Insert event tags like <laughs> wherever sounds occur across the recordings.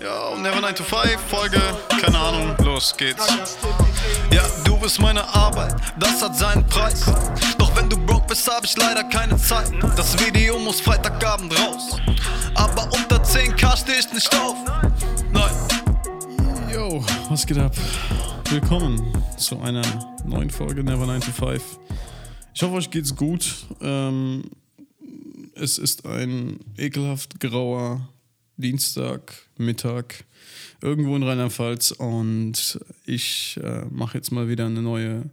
Ja, Never 9 to 5, Folge, keine Ahnung, los geht's. Ja, du bist meine Arbeit, das hat seinen Preis. Doch wenn du broke bist, hab ich leider keine Zeit. Das Video muss Freitagabend raus. Aber unter 10k steh ich nicht auf. Nein. Yo, was geht ab? Willkommen zu einer neuen Folge Never 9 to 5. Ich hoffe, euch geht's gut. Ähm, es ist ein ekelhaft grauer Dienstag, Mittag, irgendwo in Rheinland-Pfalz und ich äh, mache jetzt mal wieder eine neue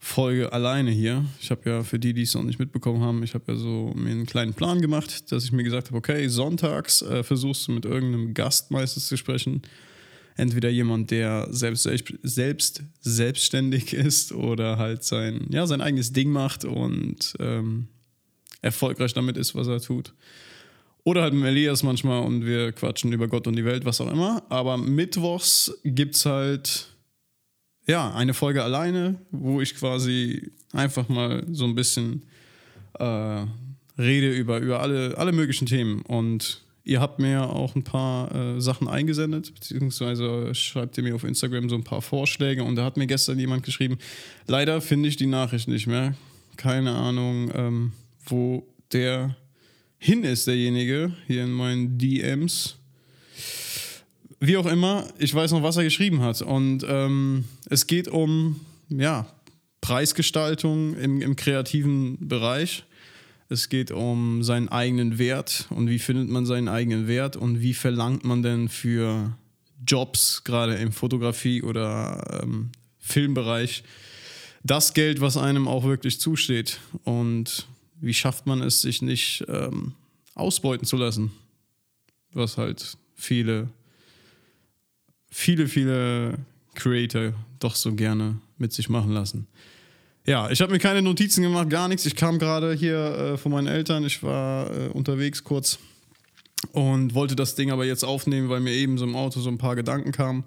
Folge alleine hier. Ich habe ja für die, die es noch nicht mitbekommen haben, ich habe ja so mir einen kleinen Plan gemacht, dass ich mir gesagt habe, okay, sonntags äh, versuchst du mit irgendeinem Gast meistens zu sprechen. Entweder jemand, der selbst, selbst selbstständig ist oder halt sein, ja, sein eigenes Ding macht und ähm, erfolgreich damit ist, was er tut. Oder halt mit Elias manchmal und wir quatschen über Gott und die Welt, was auch immer. Aber mittwochs gibt es halt, ja, eine Folge alleine, wo ich quasi einfach mal so ein bisschen äh, rede über, über alle, alle möglichen Themen. Und ihr habt mir auch ein paar äh, Sachen eingesendet, beziehungsweise schreibt ihr mir auf Instagram so ein paar Vorschläge. Und da hat mir gestern jemand geschrieben, leider finde ich die Nachricht nicht mehr. Keine Ahnung, ähm, wo der hin ist, derjenige, hier in meinen DMs. Wie auch immer, ich weiß noch, was er geschrieben hat. Und ähm, es geht um, ja, Preisgestaltung im, im kreativen Bereich. Es geht um seinen eigenen Wert und wie findet man seinen eigenen Wert und wie verlangt man denn für Jobs, gerade im Fotografie- oder ähm, Filmbereich, das Geld, was einem auch wirklich zusteht. Und wie schafft man es, sich nicht ähm, ausbeuten zu lassen? Was halt viele, viele, viele Creator doch so gerne mit sich machen lassen. Ja, ich habe mir keine Notizen gemacht, gar nichts. Ich kam gerade hier äh, von meinen Eltern. Ich war äh, unterwegs kurz und wollte das Ding aber jetzt aufnehmen, weil mir eben so im Auto so ein paar Gedanken kamen.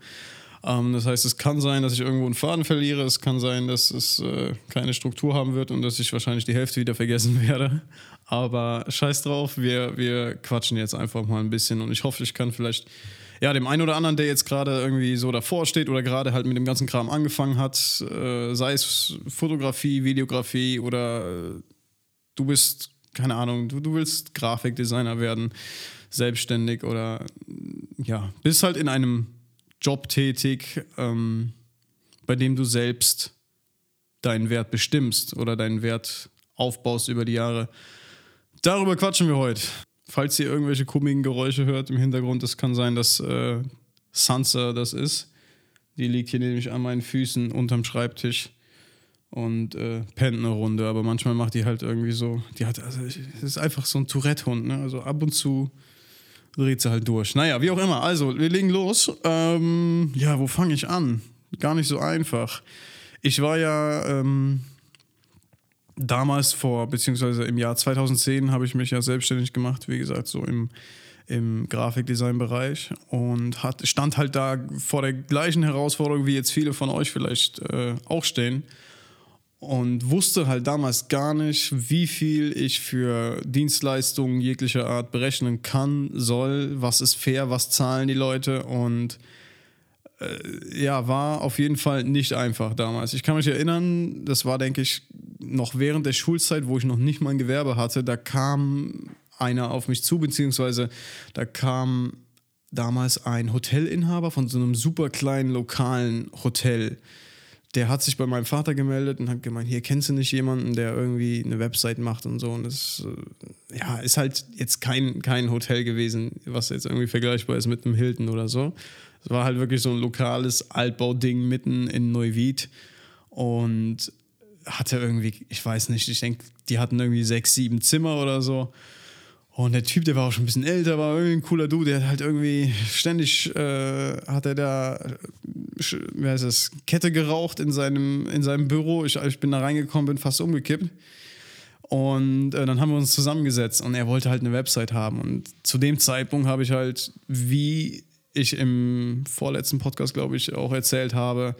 Ähm, das heißt, es kann sein, dass ich irgendwo einen Faden verliere. Es kann sein, dass es äh, keine Struktur haben wird und dass ich wahrscheinlich die Hälfte wieder vergessen <laughs> werde. Aber scheiß drauf, wir, wir quatschen jetzt einfach mal ein bisschen und ich hoffe, ich kann vielleicht ja, dem einen oder anderen, der jetzt gerade irgendwie so davor steht oder gerade halt mit dem ganzen Kram angefangen hat, äh, sei es Fotografie, Videografie oder äh, du bist, keine Ahnung, du, du willst Grafikdesigner werden, selbstständig oder ja, bist halt in einem Job tätig, ähm, bei dem du selbst deinen Wert bestimmst oder deinen Wert aufbaust über die Jahre. Darüber quatschen wir heute. Falls ihr irgendwelche komischen Geräusche hört im Hintergrund, das kann sein, dass äh, Sansa das ist. Die liegt hier nämlich an meinen Füßen unterm Schreibtisch und äh, pennt eine Runde, aber manchmal macht die halt irgendwie so, die hat, also das ist einfach so ein Tourette-Hund, ne? Also ab und zu dreht sie halt durch. Naja, wie auch immer. Also, wir legen los. Ähm, ja, wo fange ich an? Gar nicht so einfach. Ich war ja ähm, damals vor, beziehungsweise im Jahr 2010 habe ich mich ja selbstständig gemacht, wie gesagt, so im, im Grafikdesign-Bereich und hat, stand halt da vor der gleichen Herausforderung, wie jetzt viele von euch vielleicht äh, auch stehen und wusste halt damals gar nicht, wie viel ich für Dienstleistungen jeglicher Art berechnen kann, soll, was ist fair, was zahlen die Leute und äh, ja, war auf jeden Fall nicht einfach damals. Ich kann mich erinnern, das war, denke ich, noch während der Schulzeit, wo ich noch nicht mal ein Gewerbe hatte, da kam einer auf mich zu, beziehungsweise da kam damals ein Hotelinhaber von so einem super kleinen lokalen Hotel der hat sich bei meinem Vater gemeldet und hat gemeint, hier kennst du nicht jemanden, der irgendwie eine Website macht und so. Und das äh, ja, ist halt jetzt kein, kein Hotel gewesen, was jetzt irgendwie vergleichbar ist mit einem Hilton oder so. Es war halt wirklich so ein lokales Altbauding mitten in Neuwied und hatte irgendwie, ich weiß nicht, ich denke, die hatten irgendwie sechs, sieben Zimmer oder so. Und der Typ, der war auch schon ein bisschen älter, war irgendwie ein cooler Dude, der hat halt irgendwie ständig, äh, hat er da, wie heißt das, Kette geraucht in seinem, in seinem Büro. Ich, ich bin da reingekommen, bin fast umgekippt. Und äh, dann haben wir uns zusammengesetzt und er wollte halt eine Website haben. Und zu dem Zeitpunkt habe ich halt, wie ich im vorletzten Podcast, glaube ich, auch erzählt habe,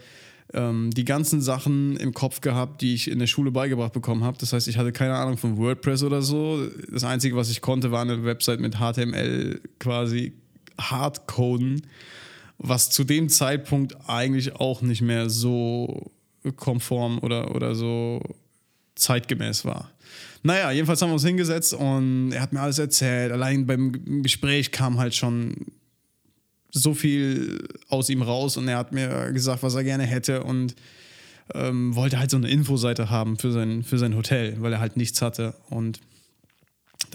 ähm, die ganzen Sachen im Kopf gehabt, die ich in der Schule beigebracht bekommen habe. Das heißt, ich hatte keine Ahnung von WordPress oder so. Das Einzige, was ich konnte, war eine Website mit HTML quasi Hardcoden, was zu dem Zeitpunkt eigentlich auch nicht mehr so konform oder, oder so zeitgemäß war. Naja, jedenfalls haben wir uns hingesetzt und er hat mir alles erzählt. Allein beim Gespräch kam halt schon so viel aus ihm raus und er hat mir gesagt, was er gerne hätte und ähm, wollte halt so eine Infoseite haben für sein, für sein Hotel, weil er halt nichts hatte. Und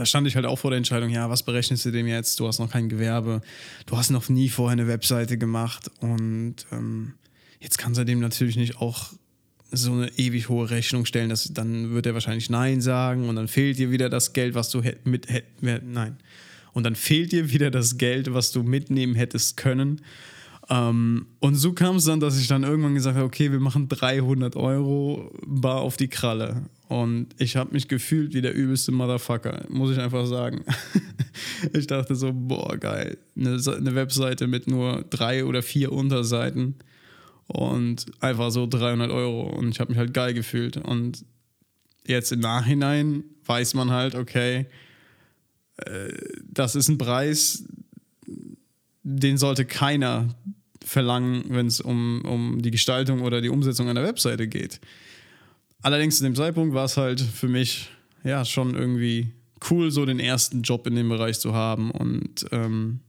da stand ich halt auch vor der Entscheidung, ja, was berechnest du dem jetzt? Du hast noch kein Gewerbe, du hast noch nie vorher eine Webseite gemacht und ähm, jetzt kannst du dem natürlich nicht auch so eine ewig hohe Rechnung stellen, dass, dann wird er wahrscheinlich Nein sagen und dann fehlt dir wieder das Geld, was du mit, nein. Und dann fehlt dir wieder das Geld, was du mitnehmen hättest können. Ähm, und so kam es dann, dass ich dann irgendwann gesagt habe, okay, wir machen 300 Euro bar auf die Kralle. Und ich habe mich gefühlt wie der übelste Motherfucker, muss ich einfach sagen. <laughs> ich dachte so, boah, geil. Eine, eine Webseite mit nur drei oder vier Unterseiten und einfach so 300 Euro. Und ich habe mich halt geil gefühlt. Und jetzt im Nachhinein weiß man halt, okay, äh, das ist ein Preis, den sollte keiner verlangen, wenn es um, um die Gestaltung oder die Umsetzung einer Webseite geht. Allerdings zu dem Zeitpunkt war es halt für mich ja schon irgendwie cool, so den ersten Job in dem Bereich zu haben. Und ähm,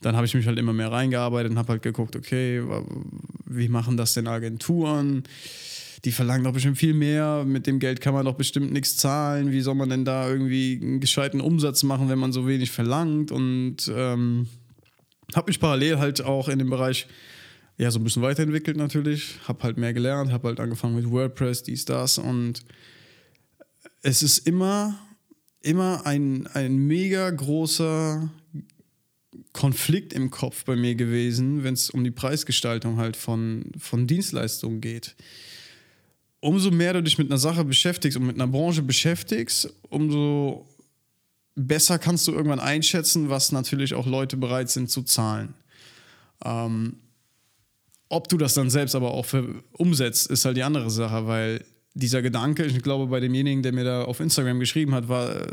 dann habe ich mich halt immer mehr reingearbeitet und habe halt geguckt, okay, wie machen das denn Agenturen? Die verlangen doch bestimmt viel mehr. Mit dem Geld kann man doch bestimmt nichts zahlen. Wie soll man denn da irgendwie einen gescheiten Umsatz machen, wenn man so wenig verlangt? Und ähm, habe mich parallel halt auch in dem Bereich ja so ein bisschen weiterentwickelt natürlich, habe halt mehr gelernt, habe halt angefangen mit WordPress, dies, das und es ist immer, immer ein, ein mega großer Konflikt im Kopf bei mir gewesen, wenn es um die Preisgestaltung halt von, von Dienstleistungen geht. Umso mehr du dich mit einer Sache beschäftigst und mit einer Branche beschäftigst, umso besser kannst du irgendwann einschätzen, was natürlich auch Leute bereit sind zu zahlen. Ähm, ob du das dann selbst aber auch für, umsetzt, ist halt die andere Sache, weil dieser Gedanke, ich glaube, bei demjenigen, der mir da auf Instagram geschrieben hat, war, äh,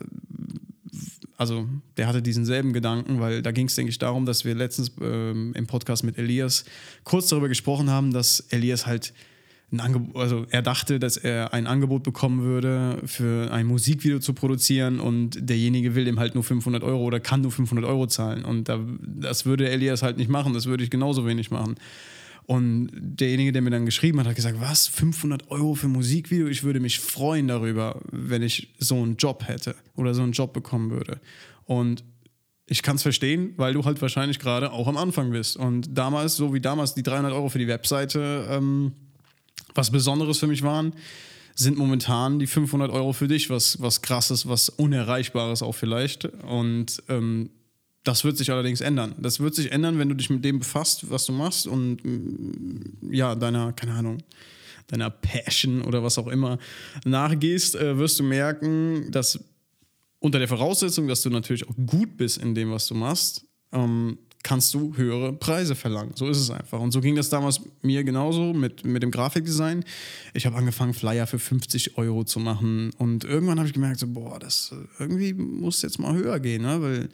also der hatte diesen selben Gedanken, weil da ging es, denke ich, darum, dass wir letztens ähm, im Podcast mit Elias kurz darüber gesprochen haben, dass Elias halt ein Angebot, also er dachte, dass er ein Angebot bekommen würde, für ein Musikvideo zu produzieren und derjenige will ihm halt nur 500 Euro oder kann nur 500 Euro zahlen und da, das würde Elias halt nicht machen, das würde ich genauso wenig machen. Und derjenige, der mir dann geschrieben hat, hat gesagt, was, 500 Euro für Musikvideo? Ich würde mich freuen darüber, wenn ich so einen Job hätte oder so einen Job bekommen würde. Und ich kann es verstehen, weil du halt wahrscheinlich gerade auch am Anfang bist. Und damals, so wie damals die 300 Euro für die Webseite, ähm, was Besonderes für mich waren, sind momentan die 500 Euro für dich was, was krasses, was Unerreichbares auch vielleicht. Und ähm, das wird sich allerdings ändern. Das wird sich ändern, wenn du dich mit dem befasst, was du machst und mm, ja, deiner, keine Ahnung, deiner Passion oder was auch immer nachgehst, äh, wirst du merken, dass unter der Voraussetzung, dass du natürlich auch gut bist in dem, was du machst, ähm, kannst du höhere Preise verlangen. So ist es einfach. Und so ging das damals mir genauso mit, mit dem Grafikdesign. Ich habe angefangen, Flyer für 50 Euro zu machen. Und irgendwann habe ich gemerkt, so, boah, das äh, irgendwie muss jetzt mal höher gehen, ne? weil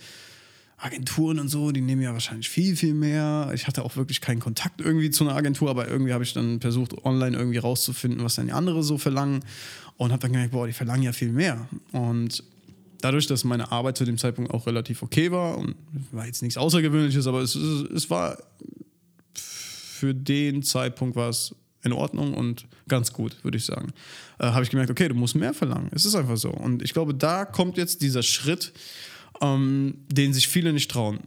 Agenturen und so, die nehmen ja wahrscheinlich viel, viel mehr. Ich hatte auch wirklich keinen Kontakt irgendwie zu einer Agentur, aber irgendwie habe ich dann versucht, online irgendwie rauszufinden, was dann die andere so verlangen. Und habe dann gemerkt, boah, die verlangen ja viel mehr. Und dadurch, dass meine Arbeit zu dem Zeitpunkt auch relativ okay war und war jetzt nichts Außergewöhnliches, aber es, es war für den Zeitpunkt war es in Ordnung und ganz gut, würde ich sagen. Äh, habe ich gemerkt, okay, du musst mehr verlangen. Es ist einfach so. Und ich glaube, da kommt jetzt dieser Schritt, ähm, den sich viele nicht trauen.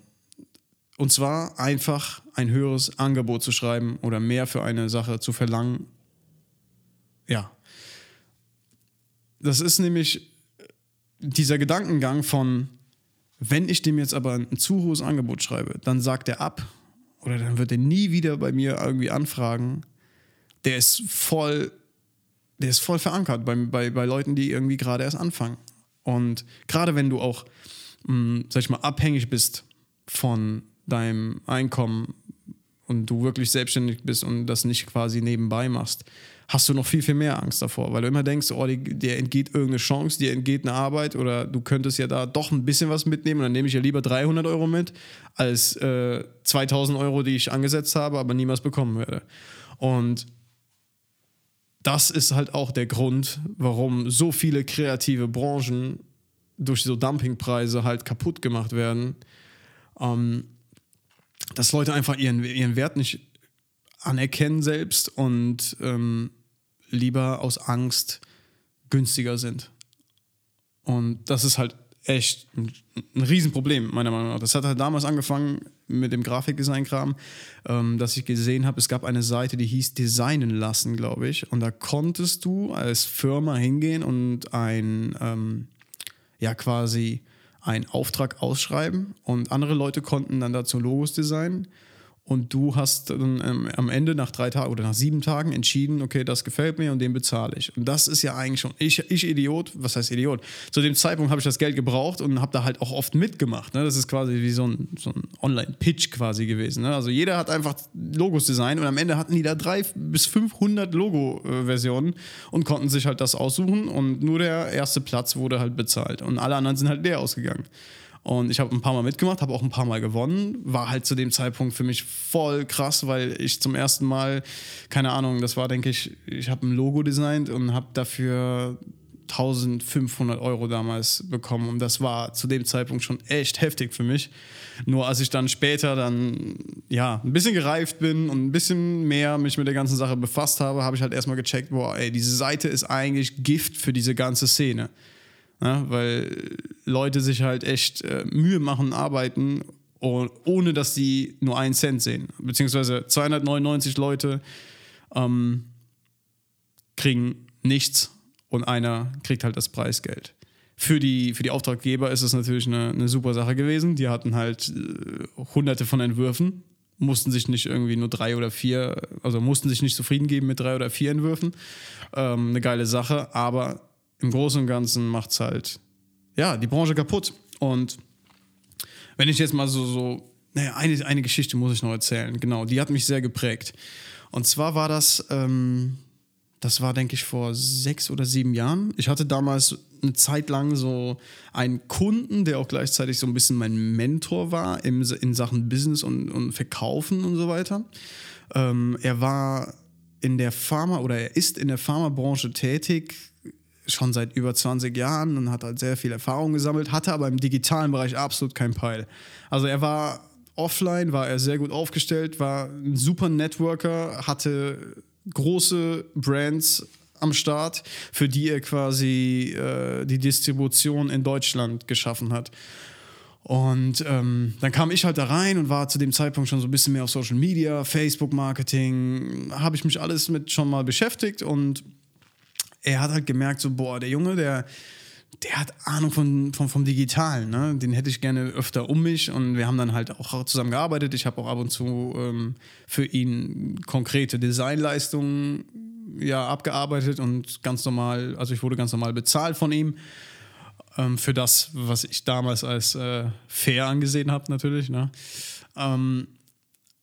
Und zwar einfach ein höheres Angebot zu schreiben oder mehr für eine Sache zu verlangen. Ja. Das ist nämlich dieser Gedankengang von, wenn ich dem jetzt aber ein zu hohes Angebot schreibe, dann sagt er ab oder dann wird er nie wieder bei mir irgendwie anfragen. Der ist voll, der ist voll verankert bei, bei, bei Leuten, die irgendwie gerade erst anfangen. Und gerade wenn du auch, mh, hm, sag ich mal, abhängig bist von deinem Einkommen und du wirklich selbstständig bist und das nicht quasi nebenbei machst, hast du noch viel, viel mehr Angst davor, weil du immer denkst, oh, dir entgeht irgendeine Chance, dir entgeht eine Arbeit oder du könntest ja da doch ein bisschen was mitnehmen und dann nehme ich ja lieber 300 Euro mit als äh, 2000 Euro, die ich angesetzt habe, aber niemals bekommen werde. Und das ist halt auch der Grund, warum so viele kreative Branchen durch so Dumpingpreise halt kaputt gemacht werden, ähm, dass Leute einfach ihren, ihren Wert nicht anerkennen selbst und ähm, lieber aus Angst günstiger sind. Und das ist halt echt ein, ein Riesenproblem, meiner Meinung nach. Das hat halt damals angefangen mit dem Grafikdesign-Kram, ähm, dass ich gesehen habe, es gab eine Seite, die hieß Designen lassen, glaube ich. Und da konntest du als Firma hingehen und ein, ähm, ja, quasi einen Auftrag ausschreiben und andere Leute konnten dann dazu Logos designen und du hast dann ähm, am Ende nach drei Tagen oder nach sieben Tagen entschieden, okay, das gefällt mir und den bezahle ich. Und das ist ja eigentlich schon, ich, ich Idiot, was heißt Idiot? Zu dem Zeitpunkt habe ich das Geld gebraucht und habe da halt auch oft mitgemacht. Ne? Das ist quasi wie so ein, so ein Online-Pitch quasi gewesen. Ne? Also jeder hat einfach Logos designt und am Ende hatten die da drei bis 500 Logo-Versionen und konnten sich halt das aussuchen und nur der erste Platz wurde halt bezahlt und alle anderen sind halt leer ausgegangen. Und ich habe ein paar Mal mitgemacht, habe auch ein paar Mal gewonnen. War halt zu dem Zeitpunkt für mich voll krass, weil ich zum ersten Mal, keine Ahnung, das war, denke ich, ich habe ein Logo designt und habe dafür 1500 Euro damals bekommen. Und das war zu dem Zeitpunkt schon echt heftig für mich. Nur als ich dann später dann, ja, ein bisschen gereift bin und ein bisschen mehr mich mit der ganzen Sache befasst habe, habe ich halt erstmal gecheckt, boah, ey, diese Seite ist eigentlich Gift für diese ganze Szene. Ja, weil Leute sich halt echt äh, Mühe machen, arbeiten, ohne dass sie nur einen Cent sehen. Beziehungsweise 299 Leute ähm, kriegen nichts und einer kriegt halt das Preisgeld. Für die, für die Auftraggeber ist es natürlich eine, eine super Sache gewesen. Die hatten halt äh, hunderte von Entwürfen, mussten sich nicht irgendwie nur drei oder vier, also mussten sich nicht zufrieden geben mit drei oder vier Entwürfen. Ähm, eine geile Sache, aber im Großen und Ganzen macht es halt, ja, die Branche kaputt. Und wenn ich jetzt mal so, so naja, eine, eine Geschichte muss ich noch erzählen, genau, die hat mich sehr geprägt. Und zwar war das, ähm, das war, denke ich, vor sechs oder sieben Jahren. Ich hatte damals eine Zeit lang so einen Kunden, der auch gleichzeitig so ein bisschen mein Mentor war im, in Sachen Business und, und Verkaufen und so weiter. Ähm, er war in der Pharma oder er ist in der Pharmabranche tätig, schon seit über 20 Jahren und hat halt sehr viel Erfahrung gesammelt, hatte aber im digitalen Bereich absolut keinen Peil. Also er war offline, war er sehr gut aufgestellt, war ein super Networker, hatte große Brands am Start, für die er quasi äh, die Distribution in Deutschland geschaffen hat. Und ähm, dann kam ich halt da rein und war zu dem Zeitpunkt schon so ein bisschen mehr auf Social Media, Facebook-Marketing, habe ich mich alles mit schon mal beschäftigt und er hat halt gemerkt, so, boah, der Junge, der, der hat Ahnung von, von, vom Digitalen, ne? den hätte ich gerne öfter um mich und wir haben dann halt auch zusammen gearbeitet. Ich habe auch ab und zu ähm, für ihn konkrete Designleistungen ja, abgearbeitet und ganz normal, also ich wurde ganz normal bezahlt von ihm ähm, für das, was ich damals als äh, fair angesehen habe natürlich. Ne? Ähm,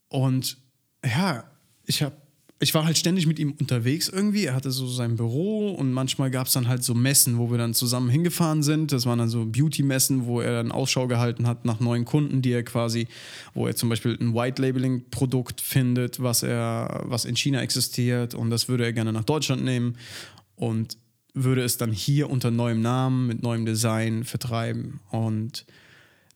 und ja, ich habe ich war halt ständig mit ihm unterwegs irgendwie. Er hatte so sein Büro und manchmal gab es dann halt so Messen, wo wir dann zusammen hingefahren sind. Das waren dann so Beauty-Messen, wo er dann Ausschau gehalten hat nach neuen Kunden, die er quasi, wo er zum Beispiel ein White-Labeling-Produkt findet, was er, was in China existiert und das würde er gerne nach Deutschland nehmen und würde es dann hier unter neuem Namen, mit neuem Design vertreiben. Und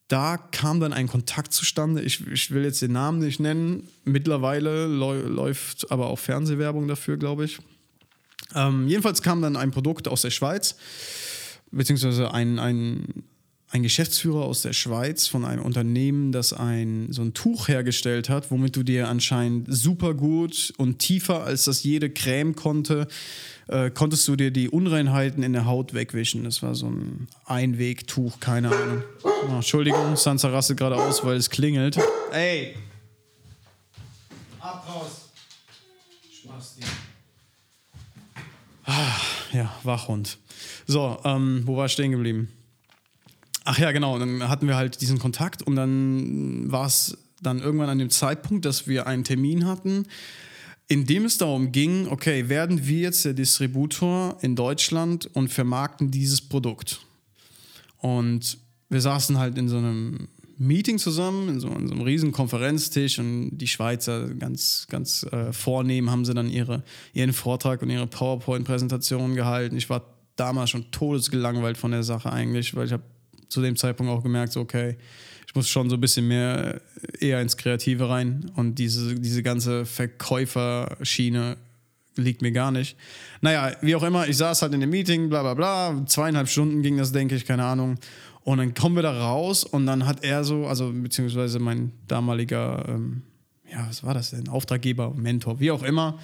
da kam dann ein Kontakt zustande. Ich, ich will jetzt den Namen nicht nennen. Mittlerweile läuft aber auch Fernsehwerbung dafür, glaube ich. Ähm, jedenfalls kam dann ein Produkt aus der Schweiz, beziehungsweise ein, ein, ein Geschäftsführer aus der Schweiz von einem Unternehmen, das ein, so ein Tuch hergestellt hat, womit du dir anscheinend super gut und tiefer als das jede Creme konnte, äh, konntest du dir die Unreinheiten in der Haut wegwischen. Das war so ein Einwegtuch, keine Ahnung. Oh, Entschuldigung, Sansa rastet gerade aus, weil es klingelt. Ey! Ab raus! Spaß dir. Ah, ja, Wachhund. So, ähm, wo war ich stehen geblieben? Ach ja, genau. Dann hatten wir halt diesen Kontakt und dann war es dann irgendwann an dem Zeitpunkt, dass wir einen Termin hatten in dem es darum ging, okay, werden wir jetzt der Distributor in Deutschland und vermarkten dieses Produkt? Und wir saßen halt in so einem Meeting zusammen, in so, in so einem riesen Konferenztisch und die Schweizer ganz, ganz äh, vornehm haben sie dann ihre, ihren Vortrag und ihre PowerPoint-Präsentation gehalten. Ich war damals schon todesgelangweilt von der Sache eigentlich, weil ich habe zu dem Zeitpunkt auch gemerkt, so okay, ich muss schon so ein bisschen mehr eher ins Kreative rein und diese, diese ganze Verkäuferschiene liegt mir gar nicht. Naja, wie auch immer, ich saß halt in dem Meeting, bla bla bla, zweieinhalb Stunden ging das, denke ich, keine Ahnung. Und dann kommen wir da raus und dann hat er so, also beziehungsweise mein damaliger, ähm, ja, was war das denn? Auftraggeber, Mentor, wie auch immer,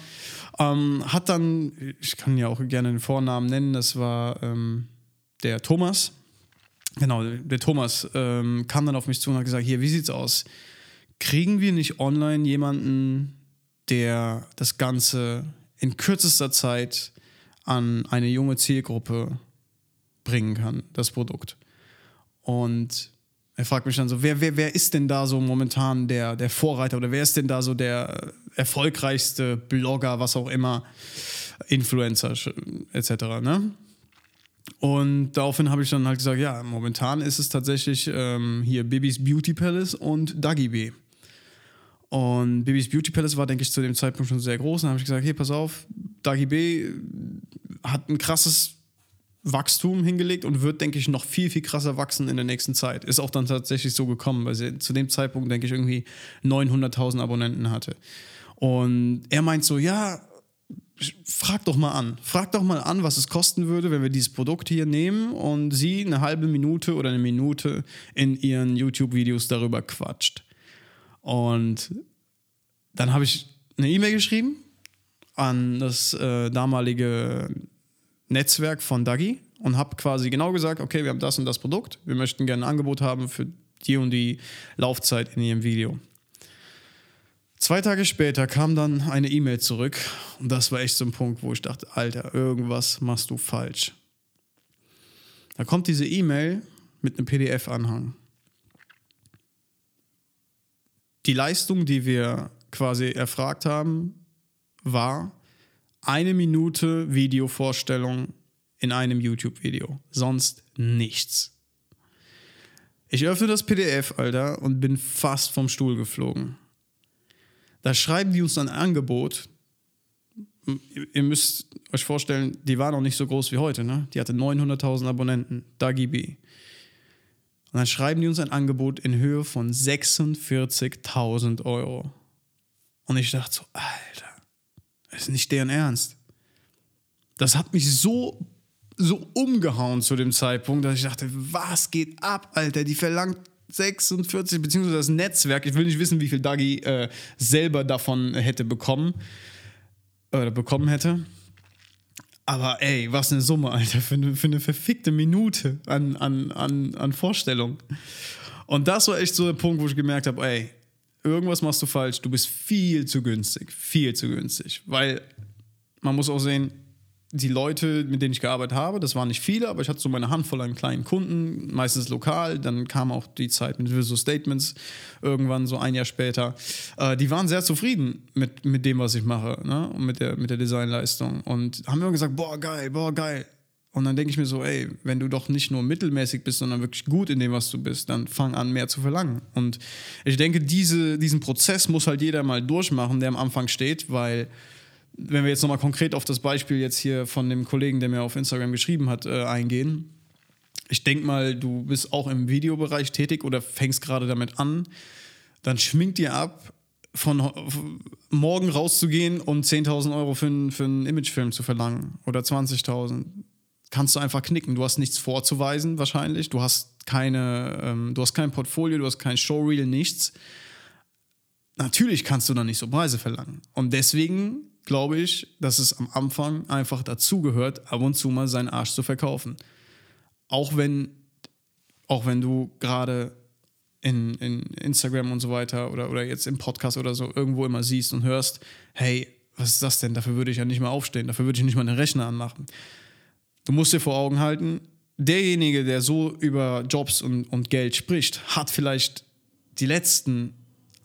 ähm, hat dann, ich kann ja auch gerne den Vornamen nennen, das war ähm, der Thomas. Genau, der Thomas ähm, kam dann auf mich zu und hat gesagt: Hier, wie sieht's aus? Kriegen wir nicht online jemanden, der das Ganze in kürzester Zeit an eine junge Zielgruppe bringen kann, das Produkt? Und er fragt mich dann so, wer, wer, wer ist denn da so momentan der, der Vorreiter oder wer ist denn da so der erfolgreichste Blogger, was auch immer, Influencer etc. Ne? Und daraufhin habe ich dann halt gesagt, ja, momentan ist es tatsächlich ähm, hier Bibis Beauty Palace und Dagi B. Und Bibis Beauty Palace war, denke ich, zu dem Zeitpunkt schon sehr groß. Und dann habe ich gesagt, hey, pass auf, Dagi B hat ein krasses Wachstum hingelegt und wird, denke ich, noch viel, viel krasser wachsen in der nächsten Zeit. Ist auch dann tatsächlich so gekommen, weil sie zu dem Zeitpunkt, denke ich, irgendwie 900.000 Abonnenten hatte. Und er meint so, ja, frag doch mal an. Frag doch mal an, was es kosten würde, wenn wir dieses Produkt hier nehmen und sie eine halbe Minute oder eine Minute in ihren YouTube-Videos darüber quatscht. Und dann habe ich eine E-Mail geschrieben an das äh, damalige Netzwerk von Dagi und habe quasi genau gesagt, okay, wir haben das und das Produkt, wir möchten gerne ein Angebot haben für die und die Laufzeit in Ihrem Video. Zwei Tage später kam dann eine E-Mail zurück und das war echt so ein Punkt, wo ich dachte, Alter, irgendwas machst du falsch. Da kommt diese E-Mail mit einem PDF-Anhang. Die Leistung, die wir quasi erfragt haben, war eine Minute Videovorstellung in einem YouTube-Video. Sonst nichts. Ich öffne das PDF, Alter, und bin fast vom Stuhl geflogen. Da schreiben die uns ein Angebot. Ihr müsst euch vorstellen, die war noch nicht so groß wie heute, ne? Die hatte 900.000 Abonnenten, Dagi B. Und dann schreiben die uns ein Angebot in Höhe von 46.000 Euro. Und ich dachte so, Alter, das ist nicht deren Ernst. Das hat mich so, so umgehauen zu dem Zeitpunkt, dass ich dachte, was geht ab, Alter? Die verlangt 46, beziehungsweise das Netzwerk, ich will nicht wissen, wie viel Dagi äh, selber davon hätte bekommen oder bekommen hätte. Aber ey, was eine Summe, Alter, für eine, für eine verfickte Minute an, an, an, an Vorstellung. Und das war echt so der Punkt, wo ich gemerkt habe, ey, irgendwas machst du falsch, du bist viel zu günstig, viel zu günstig. Weil man muss auch sehen, die Leute, mit denen ich gearbeitet habe, das waren nicht viele, aber ich hatte so meine Handvoll an kleinen Kunden, meistens lokal. Dann kam auch die Zeit mit Visual Statements irgendwann, so ein Jahr später. Äh, die waren sehr zufrieden mit, mit dem, was ich mache ne? und mit der, mit der Designleistung. Und haben immer gesagt: Boah, geil, boah, geil. Und dann denke ich mir so: Ey, wenn du doch nicht nur mittelmäßig bist, sondern wirklich gut in dem, was du bist, dann fang an, mehr zu verlangen. Und ich denke, diese, diesen Prozess muss halt jeder mal durchmachen, der am Anfang steht, weil wenn wir jetzt nochmal konkret auf das Beispiel jetzt hier von dem Kollegen, der mir auf Instagram geschrieben hat, äh, eingehen. Ich denke mal, du bist auch im Videobereich tätig oder fängst gerade damit an. Dann schminkt dir ab, von morgen rauszugehen und 10.000 Euro für, für einen Imagefilm zu verlangen oder 20.000. Kannst du einfach knicken. Du hast nichts vorzuweisen, wahrscheinlich. Du hast keine, ähm, du hast kein Portfolio, du hast kein Showreel, nichts. Natürlich kannst du dann nicht so Preise verlangen. Und deswegen glaube ich, dass es am Anfang einfach dazugehört, ab und zu mal seinen Arsch zu verkaufen. Auch wenn, auch wenn du gerade in, in Instagram und so weiter oder, oder jetzt im Podcast oder so irgendwo immer siehst und hörst, hey, was ist das denn? Dafür würde ich ja nicht mal aufstehen, dafür würde ich nicht mal einen Rechner anmachen. Du musst dir vor Augen halten, derjenige, der so über Jobs und, und Geld spricht, hat vielleicht die letzten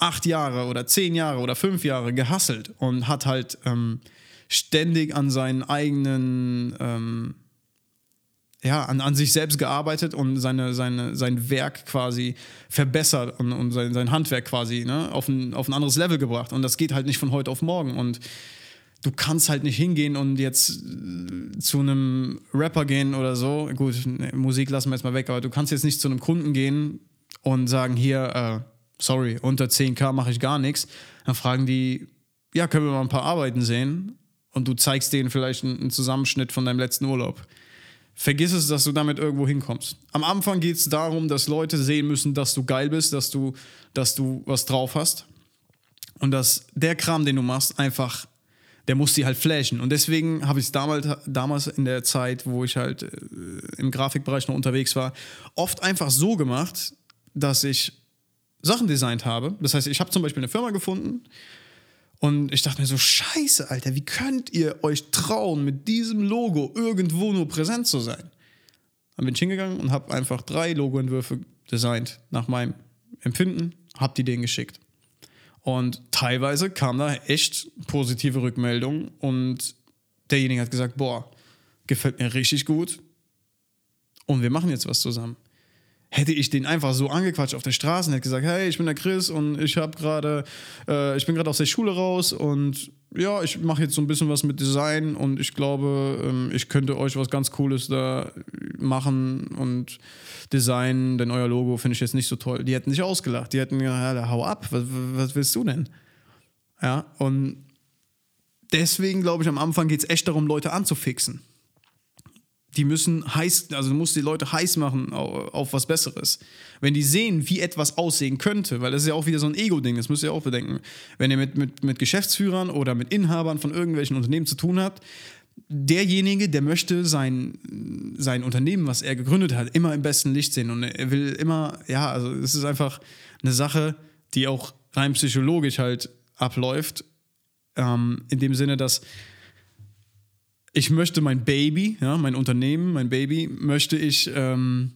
acht Jahre oder zehn Jahre oder fünf Jahre gehasselt und hat halt ähm, ständig an seinen eigenen, ähm, ja, an, an sich selbst gearbeitet und seine, seine, sein Werk quasi verbessert und, und sein, sein Handwerk quasi ne, auf, ein, auf ein anderes Level gebracht. Und das geht halt nicht von heute auf morgen. Und du kannst halt nicht hingehen und jetzt äh, zu einem Rapper gehen oder so. Gut, Musik lassen wir jetzt mal weg, aber du kannst jetzt nicht zu einem Kunden gehen und sagen, hier, äh, sorry, unter 10k mache ich gar nichts. Dann fragen die, ja, können wir mal ein paar Arbeiten sehen? Und du zeigst denen vielleicht einen Zusammenschnitt von deinem letzten Urlaub. Vergiss es, dass du damit irgendwo hinkommst. Am Anfang geht es darum, dass Leute sehen müssen, dass du geil bist, dass du, dass du was drauf hast. Und dass der Kram, den du machst, einfach, der muss die halt flashen. Und deswegen habe ich es damals, damals in der Zeit, wo ich halt äh, im Grafikbereich noch unterwegs war, oft einfach so gemacht, dass ich Sachen designt habe. Das heißt, ich habe zum Beispiel eine Firma gefunden und ich dachte mir so, scheiße, Alter, wie könnt ihr euch trauen, mit diesem Logo irgendwo nur präsent zu sein? Dann bin ich hingegangen und habe einfach drei Logoentwürfe designt nach meinem Empfinden, habe die denen geschickt. Und teilweise kam da echt positive Rückmeldungen und derjenige hat gesagt, boah, gefällt mir richtig gut und wir machen jetzt was zusammen hätte ich den einfach so angequatscht auf der Straße und hätte gesagt, hey, ich bin der Chris und ich habe gerade, äh, ich bin gerade aus der Schule raus und ja, ich mache jetzt so ein bisschen was mit Design und ich glaube, ähm, ich könnte euch was ganz Cooles da machen und designen, denn euer Logo finde ich jetzt nicht so toll. Die hätten sich ausgelacht, die hätten gesagt, ja, hau ab, was, was willst du denn? Ja, und deswegen glaube ich, am Anfang geht es echt darum, Leute anzufixen die müssen heiß, also du musst die Leute heiß machen auf, was Besseres. Wenn die sehen, wie etwas aussehen könnte, weil das ist ja auch wieder so ein Ego-Ding, das müsst ihr auch bedenken. Wenn ihr mit, mit, mit Geschäftsführern oder mit Inhabern von irgendwelchen Unternehmen zu tun habt, derjenige, der möchte sein, sein Unternehmen, was er gegründet hat, immer im besten Licht sehen. Und er will immer, ja, also es ist einfach eine Sache, die auch rein psychologisch halt abläuft. Ähm, in dem Sinne, dass ich möchte mein Baby, ja, mein Unternehmen, mein Baby, möchte ich, ähm,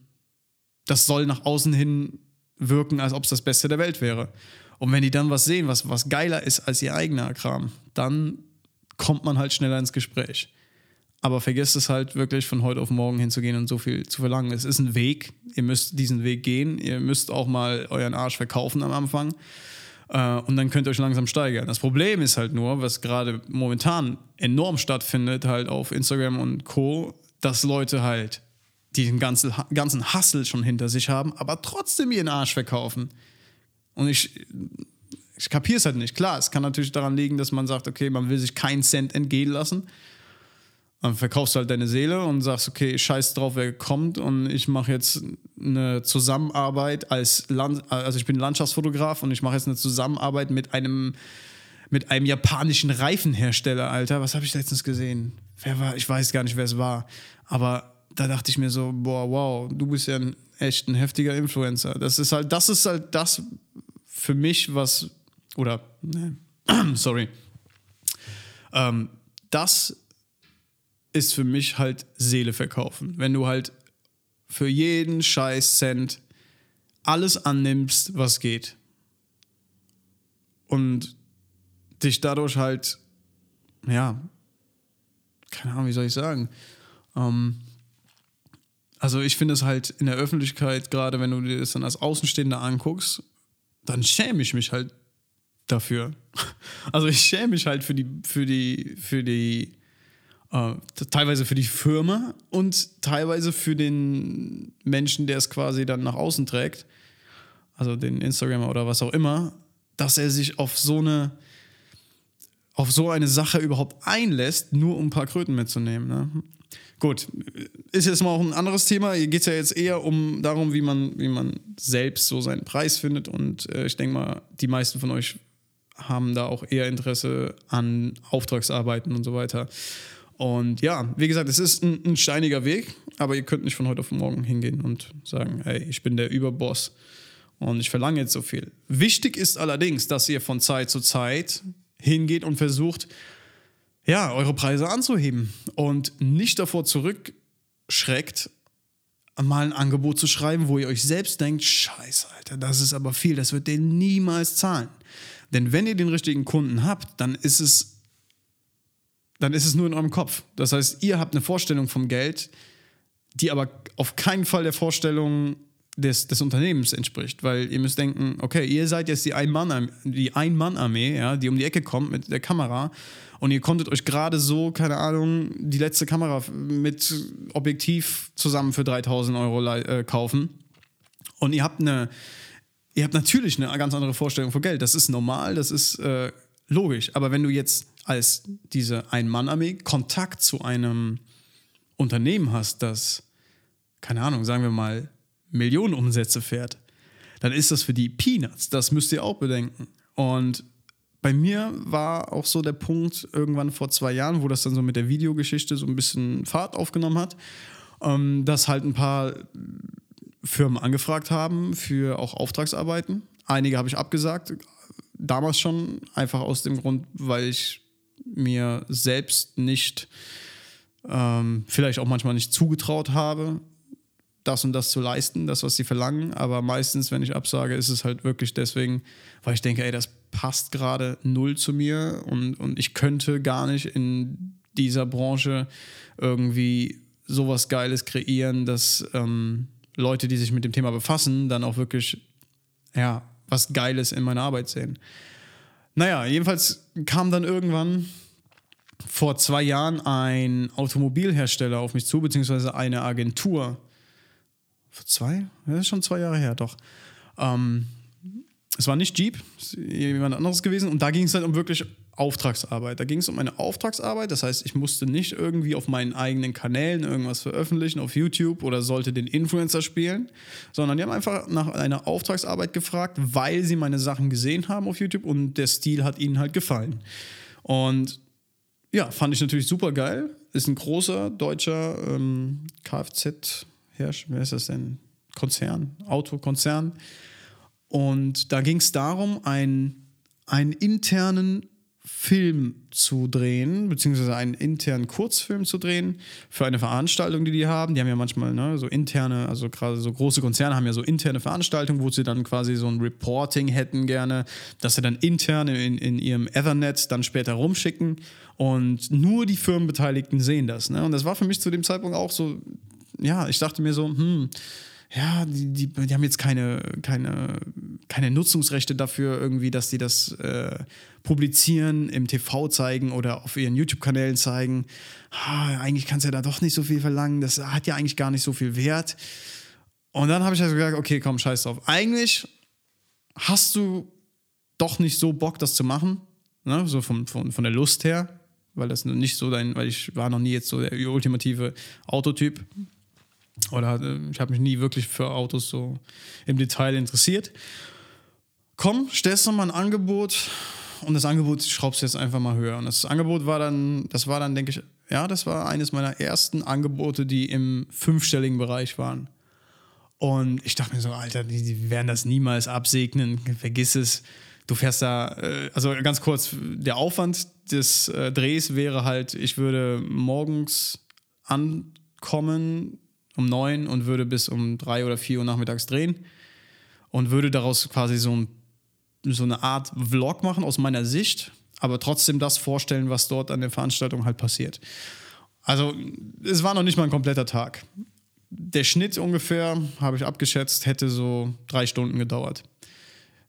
das soll nach außen hin wirken, als ob es das Beste der Welt wäre. Und wenn die dann was sehen, was, was geiler ist als ihr eigener Kram, dann kommt man halt schneller ins Gespräch. Aber vergesst es halt wirklich von heute auf morgen hinzugehen und so viel zu verlangen. Es ist ein Weg. Ihr müsst diesen Weg gehen. Ihr müsst auch mal euren Arsch verkaufen am Anfang. Äh, und dann könnt ihr euch langsam steigern. Das Problem ist halt nur, was gerade momentan enorm stattfindet, halt auf Instagram und Co., dass Leute halt diesen ganzen, ganzen Hassel schon hinter sich haben, aber trotzdem ihren Arsch verkaufen. Und ich, ich kapiere es halt nicht. Klar, es kann natürlich daran liegen, dass man sagt, okay, man will sich keinen Cent entgehen lassen. Dann verkaufst du halt deine Seele und sagst, okay, scheiß drauf, wer kommt und ich mache jetzt eine Zusammenarbeit als Land, also ich bin Landschaftsfotograf und ich mache jetzt eine Zusammenarbeit mit einem mit einem japanischen Reifenhersteller, Alter. Was habe ich letztens gesehen? Wer war? Ich weiß gar nicht, wer es war, aber da dachte ich mir so, boah, wow, du bist ja ein echt ein heftiger Influencer. Das ist halt, das ist halt das für mich, was oder ne, <clears throat> sorry, ähm, das ist für mich halt Seele verkaufen. Wenn du halt für jeden scheiß Cent alles annimmst, was geht. Und dich dadurch halt, ja, keine Ahnung, wie soll ich sagen. Ähm, also ich finde es halt in der Öffentlichkeit, gerade wenn du dir das dann als Außenstehender anguckst, dann schäme ich mich halt dafür. <laughs> Also ich schäme mich halt für die, für die, für die äh, teilweise für die Firma und teilweise für den Menschen, der es quasi dann nach außen trägt, also den Instagramer oder was auch immer, dass er sich auf so eine auf so eine Sache überhaupt einlässt, nur um ein paar Kröten mitzunehmen. Ne? Gut, ist jetzt mal auch ein anderes Thema. Hier geht es ja jetzt eher um darum, wie man, wie man selbst so seinen Preis findet. Und äh, ich denke mal, die meisten von euch haben da auch eher Interesse an Auftragsarbeiten und so weiter. Und ja, wie gesagt, es ist ein, ein, steiniger Weg, aber ihr könnt nicht von heute auf morgen hingehen und sagen, hey, ich bin der Überboss und ich verlange jetzt so viel. Wichtig ist allerdings, dass ihr von Zeit zu Zeit hingeht und versucht, ja, eure Preise anzuheben und nicht davor zurückschreckt, mal ein Angebot zu schreiben, wo ihr euch selbst denkt, scheiße, Alter, das ist aber viel, das wird der niemals zahlen. Denn wenn ihr den richtigen Kunden habt, dann ist es, dann ist es nur in eurem Kopf. Das heißt, ihr habt eine Vorstellung vom Geld, die aber auf keinen Fall der Vorstellung des, des Unternehmens entspricht, weil ihr müsst denken, okay, ihr seid jetzt die Ein-Mann-Armee, die, Ein ja, die um die Ecke kommt mit der Kamera und ihr konntet euch gerade so, keine Ahnung, die letzte Kamera mit Objektiv zusammen für 3000 Euro äh, kaufen und ihr habt eine, ihr habt natürlich eine ganz andere Vorstellung von Geld. Das ist normal, das ist äh, logisch, aber wenn du jetzt als diese Ein-Mann-Armee Kontakt zu einem Unternehmen hast, das, keine Ahnung, sagen wir mal, Millionen Umsätze fährt, dann ist das für die Peanuts. Das müsst ihr auch bedenken. Und bei mir war auch so der Punkt irgendwann vor zwei Jahren, wo das dann so mit der Videogeschichte so ein bisschen Fahrt aufgenommen hat, ähm, dass halt ein paar Firmen angefragt haben für auch Auftragsarbeiten. Einige habe ich abgesagt, damals schon, einfach aus dem Grund, weil ich mir selbst nicht, ähm, vielleicht auch manchmal nicht zugetraut habe, das und das zu leisten, das, was sie verlangen. Aber meistens, wenn ich absage, ist es halt wirklich deswegen, weil ich denke, ey, das passt gerade null zu mir und, und ich könnte gar nicht in dieser Branche irgendwie sowas Geiles kreieren, dass ähm, Leute, die sich mit dem Thema befassen, dann auch wirklich, ja, was Geiles in meiner Arbeit sehen. Naja, jedenfalls kam dann irgendwann vor zwei Jahren ein Automobilhersteller auf mich zu, beziehungsweise eine Agentur, vor zwei? Das ist schon zwei Jahre her, doch. Ähm, es war nicht Jeep, es ist jemand anderes gewesen. Und da ging es halt um wirklich Auftragsarbeit. Da ging es um eine Auftragsarbeit. Das heißt, ich musste nicht irgendwie auf meinen eigenen Kanälen irgendwas veröffentlichen, auf YouTube oder sollte den Influencer spielen, sondern die haben einfach nach einer Auftragsarbeit gefragt, weil sie meine Sachen gesehen haben auf YouTube und der Stil hat ihnen halt gefallen. Und ja, fand ich natürlich super geil. Ist ein großer deutscher ähm, Kfz- Herrsch, wer ist das denn? Konzern, Autokonzern. Und da ging es darum, ein, einen internen Film zu drehen, beziehungsweise einen internen Kurzfilm zu drehen für eine Veranstaltung, die die haben. Die haben ja manchmal ne, so interne, also gerade so große Konzerne haben ja so interne Veranstaltungen, wo sie dann quasi so ein Reporting hätten gerne, dass sie dann intern in, in ihrem Ethernet dann später rumschicken und nur die Firmenbeteiligten sehen das. Ne? Und das war für mich zu dem Zeitpunkt auch so ja, ich dachte mir so, hm, ja, die, die, die, haben jetzt keine, keine, keine Nutzungsrechte dafür, irgendwie, dass die das äh, publizieren, im TV zeigen oder auf ihren YouTube-Kanälen zeigen. Ha, eigentlich kannst du ja da doch nicht so viel verlangen, das hat ja eigentlich gar nicht so viel Wert. Und dann habe ich also gesagt, okay, komm, scheiß drauf. Eigentlich hast du doch nicht so Bock, das zu machen, ne? so vom, von, von der Lust her, weil das nicht so dein, weil ich war noch nie jetzt so der ultimative Autotyp, oder äh, ich habe mich nie wirklich für Autos so im Detail interessiert. Komm, stellst du mal ein Angebot und das Angebot schraubst du jetzt einfach mal höher. Und das Angebot war dann, das war dann, denke ich, ja, das war eines meiner ersten Angebote, die im fünfstelligen Bereich waren. Und ich dachte mir so, Alter, die, die werden das niemals absegnen, vergiss es. Du fährst da, äh, also ganz kurz, der Aufwand des äh, Drehs wäre halt, ich würde morgens ankommen, um neun und würde bis um drei oder vier Uhr nachmittags drehen und würde daraus quasi so, ein, so eine Art Vlog machen aus meiner Sicht, aber trotzdem das vorstellen, was dort an der Veranstaltung halt passiert. Also es war noch nicht mal ein kompletter Tag. Der Schnitt ungefähr, habe ich abgeschätzt, hätte so drei Stunden gedauert.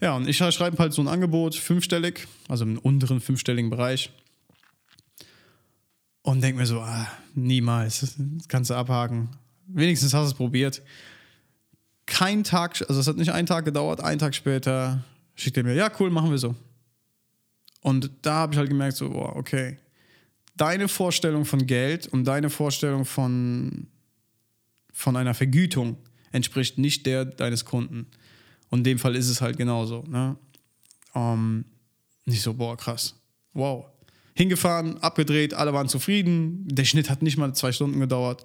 Ja, und ich schreibe halt so ein Angebot, fünfstellig, also im unteren fünfstelligen Bereich. Und denke mir so, ah, niemals, das kannst du abhaken wenigstens hast du es probiert. Kein Tag, also es hat nicht einen Tag gedauert, einen Tag später schickt er mir, ja, cool, machen wir so. Und da habe ich halt gemerkt, so, boah, okay, deine Vorstellung von Geld und deine Vorstellung von, von einer Vergütung entspricht nicht der deines Kunden. Und in dem Fall ist es halt genauso. Ne? Um, ähm, nicht so, boah, krass. Wow. Hingefahren, abgedreht, alle waren zufrieden. Der Schnitt hat nicht mal zwei Stunden gedauert.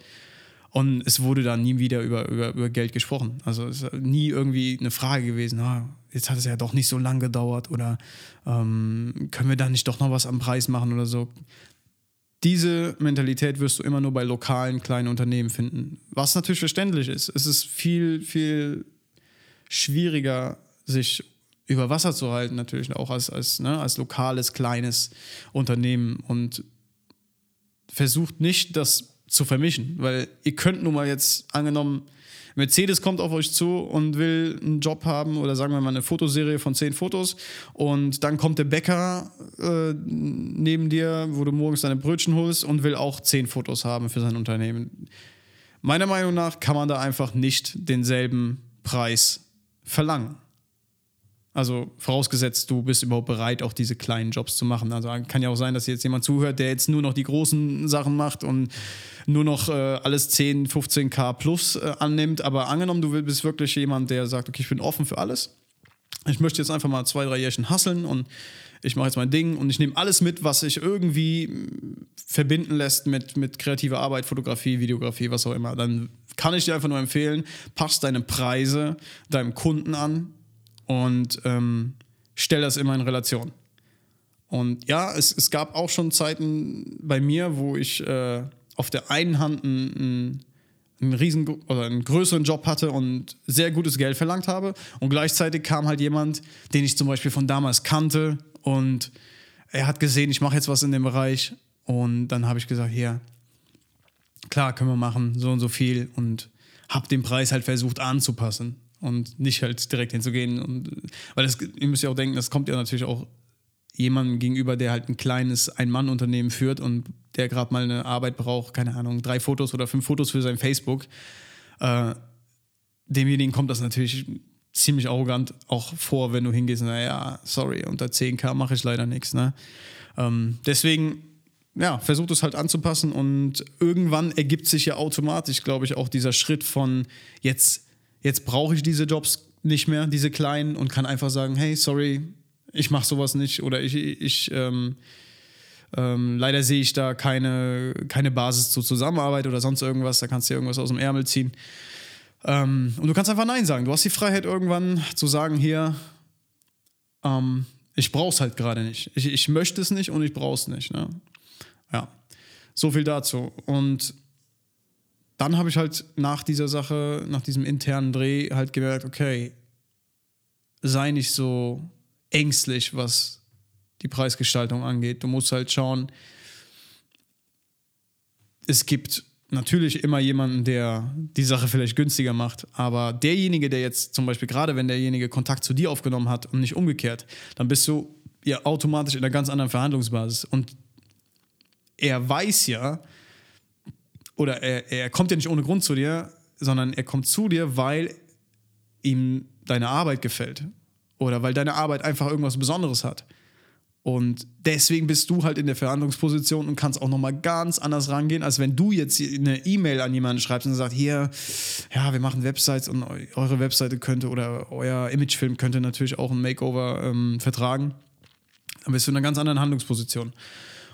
Und es wurde dann nie wieder über, über, über Geld gesprochen. Also es ist nie irgendwie eine Frage gewesen, ah, jetzt hat es ja doch nicht so lange gedauert oder ähm, können wir da nicht doch noch was am Preis machen oder so. diese Mentalität wirst du immer nur bei lokalen kleinen Unternehmen finden. Was natürlich verständlich ist. Es ist viel, viel schwieriger, sich über Wasser zu halten, natürlich auch als, als, ne, als lokales, kleines Unternehmen. Und versucht nicht, das zu vermischen, weil ihr könnt nun mal jetzt angenommen, Mercedes kommt auf euch zu und will einen Job haben oder sagen wir mal eine Fotoserie von zehn Fotos und dann kommt der Bäcker äh, neben dir, wo du morgens deine Brötchen holst und will auch zehn Fotos haben für sein Unternehmen. Meiner Meinung nach kann man da einfach nicht denselben Preis verlangen. Also vorausgesetzt, du bist überhaupt bereit, auch diese kleinen Jobs zu machen. Also kann ja auch sein, dass jetzt jemand zuhört, der jetzt nur noch die großen Sachen macht und nur noch äh, alles 10, 15k plus äh, annimmt. Aber angenommen, du bist wirklich jemand, der sagt, okay, ich bin offen für alles. Ich möchte jetzt einfach mal zwei, drei Jährchen hasseln und ich mache jetzt mein Ding und ich nehme alles mit, was sich irgendwie mm, verbinden lässt mit, mit kreativer Arbeit, Fotografie, Videografie, was auch immer. Dann kann ich dir einfach nur empfehlen, passt deine Preise deinem Kunden an und ähm, stell das immer in Relation. Und ja, es, es gab auch schon Zeiten bei mir, wo ich äh, auf der einen Hand einen, einen riesen oder einen größeren Job hatte und sehr gutes Geld verlangt habe. Und gleichzeitig kam halt jemand, den ich zum Beispiel von damals kannte und er hat gesehen, ich mache jetzt was in dem Bereich. Und dann habe ich gesagt, hier, klar, können wir machen, so und so viel. Und habe den Preis halt versucht anzupassen und nicht halt direkt hinzugehen und weil das, ihr müsst ja auch denken, das kommt ja natürlich auch jemandem gegenüber, der halt ein kleines Ein-Mann-Unternehmen führt und der gerade mal eine Arbeit braucht, keine Ahnung, drei Fotos oder fünf Fotos für sein Facebook, äh, demjenigen kommt das natürlich ziemlich arrogant auch vor, wenn du hingehst naja, sorry, unter 10k mache ich leider nichts. Ne? Ähm, deswegen, ja, versucht es halt anzupassen und irgendwann ergibt sich ja automatisch, glaube ich, auch dieser Schritt von jetzt, jetzt brauche ich diese Jobs nicht mehr, diese kleinen und kann einfach sagen, hey, sorry, ich mache sowas nicht oder ich, ich ähm, ähm, leider sehe ich da keine, keine Basis zur Zusammenarbeit oder sonst irgendwas. Da kannst du dir irgendwas aus dem Ärmel ziehen. Ähm, und du kannst einfach Nein sagen. Du hast die Freiheit irgendwann zu sagen, hier, ähm, ich brauche es halt gerade nicht. Ich, ich möchte es nicht und ich brauche es nicht. Ne? Ja, so viel dazu. Und dann habe ich halt nach dieser Sache, nach diesem internen Dreh halt gemerkt, okay, sei nicht so ängstlich, was die Preisgestaltung angeht. Du musst halt schauen, es gibt natürlich immer jemanden, der die Sache vielleicht günstiger macht, aber derjenige, der jetzt zum Beispiel, gerade wenn derjenige Kontakt zu dir aufgenommen hat und nicht umgekehrt, dann bist du ja automatisch in einer ganz anderen Verhandlungsbasis. Und er weiß ja, oder er, er kommt ja nicht ohne Grund zu dir, sondern er kommt zu dir, weil ihm deine Arbeit gefällt oder weil deine Arbeit einfach irgendwas Besonderes hat. Und deswegen bist du halt in der Verhandlungsposition und kannst auch nochmal ganz anders rangehen, als wenn du jetzt eine E-Mail an jemanden schreibst und sagst, hier, ja, wir machen Websites und eure Webseite könnte oder euer Imagefilm könnte natürlich auch ein Makeover ähm, vertragen. Dann bist du in einer ganz anderen Handlungsposition.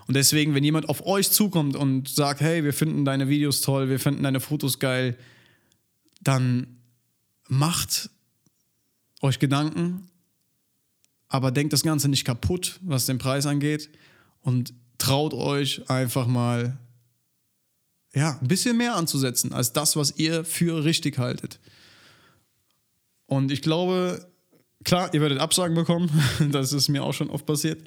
Und deswegen, wenn jemand auf euch zukommt und sagt, hey, wir finden deine Videos toll, wir finden deine Fotos geil, dann macht euch Gedanken, aber denkt das Ganze nicht kaputt, was den Preis angeht und traut euch einfach mal ja, ein bisschen mehr anzusetzen als das, was ihr für richtig haltet. Und ich glaube, klar, ihr werdet Absagen bekommen. <laughs> Das ist mir auch schon oft passiert,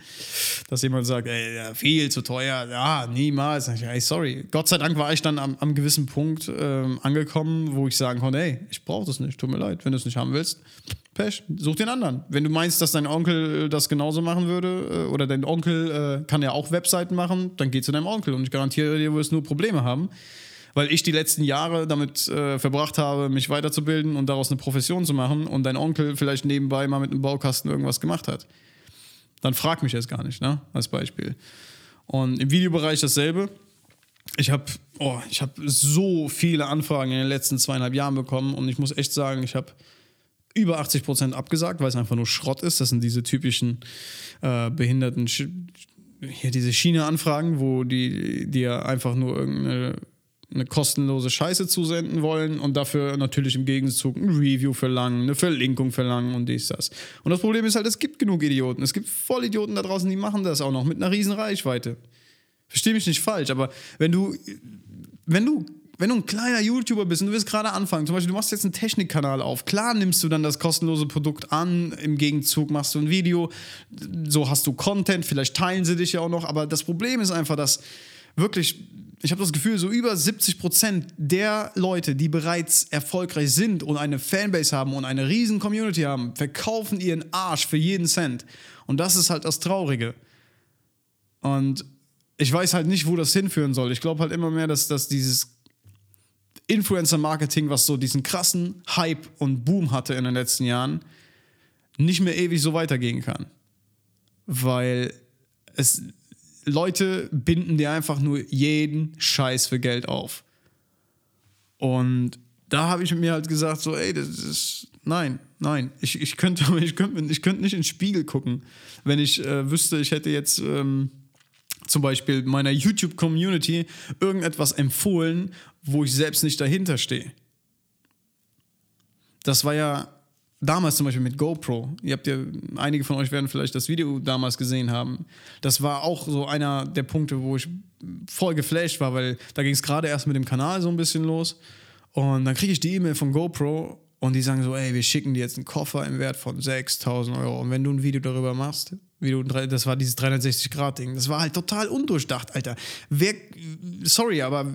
dass jemand sagt, ey, viel zu teuer. Ja, niemals. Ey, sorry. Gott sei Dank war ich dann am, am gewissen Punkt ähm, angekommen, wo ich sagen konnte, ey, ich brauche das nicht. Tut mir leid, wenn du es nicht haben willst. Pech, such den anderen. Wenn du meinst, dass dein Onkel das genauso machen würde, äh, oder dein Onkel äh, kann ja auch Webseiten machen, dann geh zu deinem Onkel und ich garantiere dir, du wirst nur Probleme haben weil ich die letzten Jahre damit äh, verbracht habe, mich weiterzubilden und daraus eine Profession zu machen und dein Onkel vielleicht nebenbei mal mit einem Baukasten irgendwas gemacht hat. Dann frag mich jetzt gar nicht, ne? Als Beispiel. Und im Videobereich dasselbe. Ich habe oh, hab so viele Anfragen in den letzten zweieinhalb Jahren bekommen und ich muss echt sagen, ich habe über 80 Prozent abgesagt, weil es einfach nur Schrott ist. Das sind diese typischen äh, behinderten, hier diese Schiene-Anfragen, wo die dir einfach nur irgendeine eine kostenlose Scheiße zusenden wollen und dafür natürlich im Gegenzug ein Review verlangen, eine Verlinkung verlangen und dies, das. Und das Problem ist halt, es gibt genug Idioten. Es gibt Vollidioten da draußen, die machen das auch noch mit einer riesen Reichweite. Versteh mich nicht falsch, aber wenn du, wenn du, wenn du ein kleiner YouTuber bist und du willst gerade anfangen, zum Beispiel, du machst jetzt einen Technikkanal auf, klar nimmst du dann das kostenlose Produkt an, im Gegenzug machst du ein Video, so hast du Content, vielleicht teilen sie dich ja auch noch, aber das Problem ist einfach, dass wirklich, ich habe das Gefühl, so über 70 Prozent der Leute, die bereits erfolgreich sind und eine Fanbase haben und eine riesen Community haben, verkaufen ihren Arsch für jeden Cent. Und das ist halt das Traurige. Und ich weiß halt nicht, wo das hinführen soll. Ich glaube halt immer mehr, dass, dass dieses Influencer-Marketing, was so diesen krassen Hype und Boom hatte in den letzten Jahren, nicht mehr ewig so weitergehen kann. Weil es Leute binden dir einfach nur jeden Scheiß für Geld auf. Und da habe ich mir halt gesagt, so, ey, das ist, nein, nein, ich, ich, könnte, <laughs> ich, könnte, ich könnte nicht in den Spiegel gucken, wenn ich äh, wüsste, ich hätte jetzt ähm, zum Beispiel meiner YouTube-Community irgendetwas empfohlen, wo ich selbst nicht dahinter stehe. Das war ja damals zum Beispiel mit GoPro. Ihr habt ja, einige von euch werden vielleicht das Video damals gesehen haben. Das war auch so einer der Punkte, wo ich voll geflasht war, weil da ging es gerade erst mit dem Kanal so ein bisschen los. Und dann kriege ich die E-Mail von GoPro und die sagen so, ey, wir schicken dir jetzt einen Koffer im Wert von 6000 Euro. Und wenn du ein Video darüber machst, wie du, das war dieses 360-Grad-Ding, das war halt total undurchdacht, Alter. Wer, sorry, aber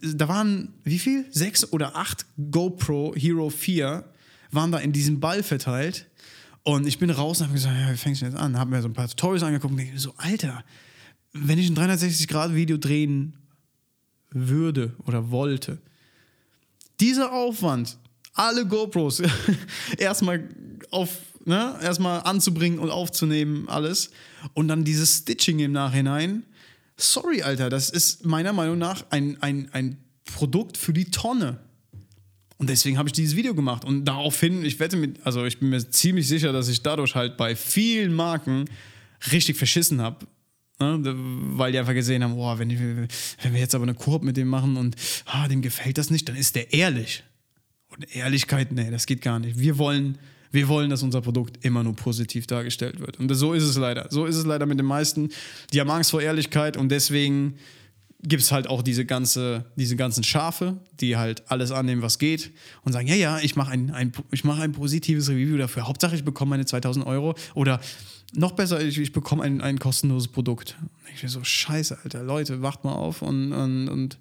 da waren, wie viel? Sechs oder acht GoPro Hero 4 waren da in diesem Ball verteilt. Und ich bin raus und habe gesagt, ja, wie fängst du jetzt an? Habe mir so ein paar Tutorials angeguckt und denke so, Alter, wenn ich ein 360-Grad-Video drehen würde oder wollte, dieser Aufwand, alle GoPros <laughs> erstmal auf, ne, erstmal anzubringen und aufzunehmen, alles. Und dann dieses Stitching im Nachhinein. Sorry, Alter, das ist meiner Meinung nach ein, ein, ein Produkt für die Tonne. Und deswegen habe ich dieses Video gemacht. Und daraufhin, ich wette mit, also ich bin mir ziemlich sicher, dass ich dadurch halt bei vielen Marken richtig verschissen habe. Ne? Weil die einfach gesehen haben, boah, wenn, ich, wenn wir jetzt aber eine Koop mit dem machen und ah, dem gefällt das nicht, dann ist der ehrlich. Und Ehrlichkeit, nee, das geht gar nicht. Wir wollen, wir wollen, dass unser Produkt immer nur positiv dargestellt wird. Und so ist es leider. So ist es leider mit den meisten. Die haben Angst vor Ehrlichkeit und deswegen gibt es halt auch diese, ganze, diese ganzen Schafe, die halt alles annehmen, was geht und sagen, ja, ja, ich mache ein, ein, mach ein positives Review dafür. Hauptsache, ich bekomme meine 2000 Euro oder noch besser, ich, ich bekomme ein, ein kostenloses Produkt. Und ich bin so, scheiße, Alter, Leute, wacht mal auf und, und, und